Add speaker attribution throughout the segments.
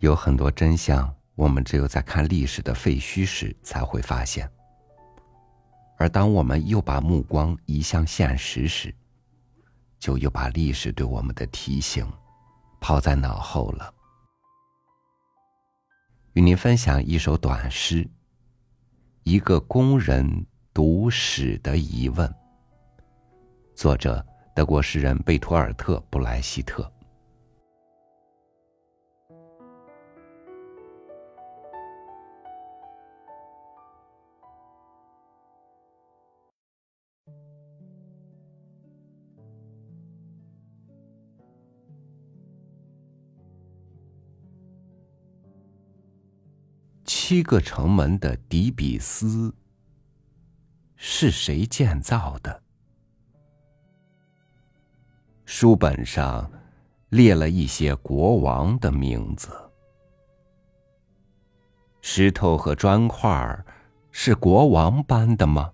Speaker 1: 有很多真相，我们只有在看历史的废墟时才会发现。而当我们又把目光移向现实时，就又把历史对我们的提醒抛在脑后了。与您分享一首短诗，《一个工人读史的疑问》，作者德国诗人贝托尔特·布莱希特。七个城门的底比斯是谁建造的？书本上列了一些国王的名字。石头和砖块是国王搬的吗？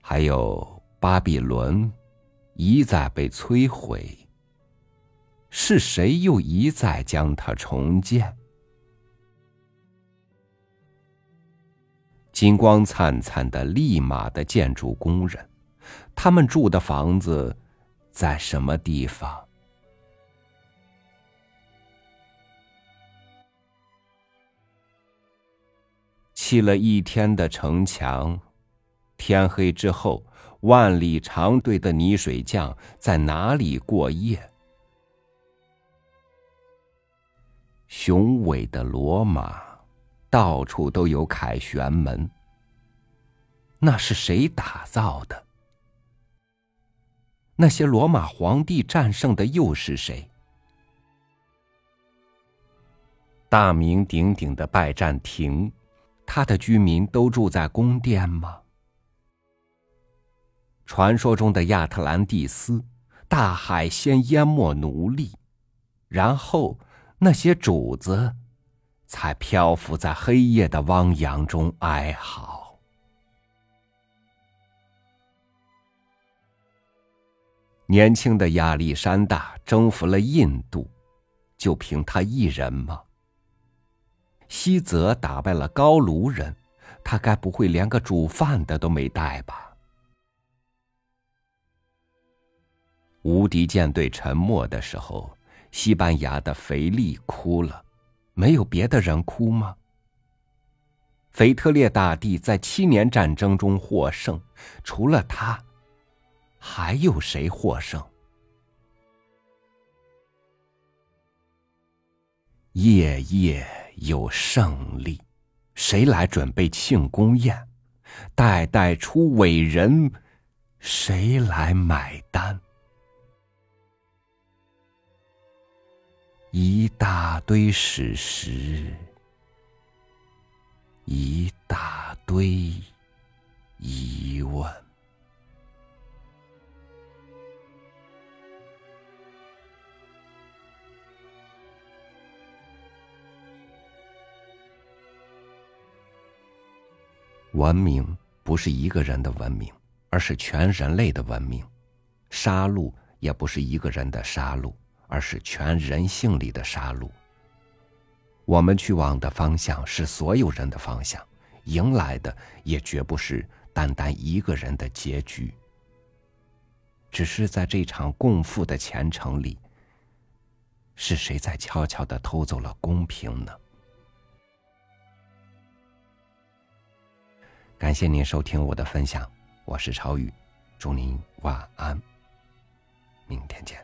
Speaker 1: 还有巴比伦一再被摧毁。是谁又一再将它重建？金光灿灿的利马的建筑工人，他们住的房子在什么地方？砌了一天的城墙，天黑之后，万里长队的泥水匠在哪里过夜？雄伟的罗马，到处都有凯旋门。那是谁打造的？那些罗马皇帝战胜的又是谁？大名鼎鼎的拜占庭，他的居民都住在宫殿吗？传说中的亚特兰蒂斯，大海先淹没奴隶，然后。那些主子，才漂浮在黑夜的汪洋中哀嚎。年轻的亚历山大征服了印度，就凭他一人吗？西泽打败了高卢人，他该不会连个煮饭的都没带吧？无敌舰队沉没的时候。西班牙的腓力哭了，没有别的人哭吗？腓特烈大帝在七年战争中获胜，除了他，还有谁获胜？夜夜有胜利，谁来准备庆功宴？代代出伟人，谁来买单？一大堆史实，一大堆疑问。文明不是一个人的文明，而是全人类的文明；杀戮也不是一个人的杀戮。而是全人性里的杀戮。我们去往的方向是所有人的方向，迎来的也绝不是单单一个人的结局。只是在这场共赴的前程里，是谁在悄悄的偷走了公平呢？感谢您收听我的分享，我是超宇，祝您晚安。明天见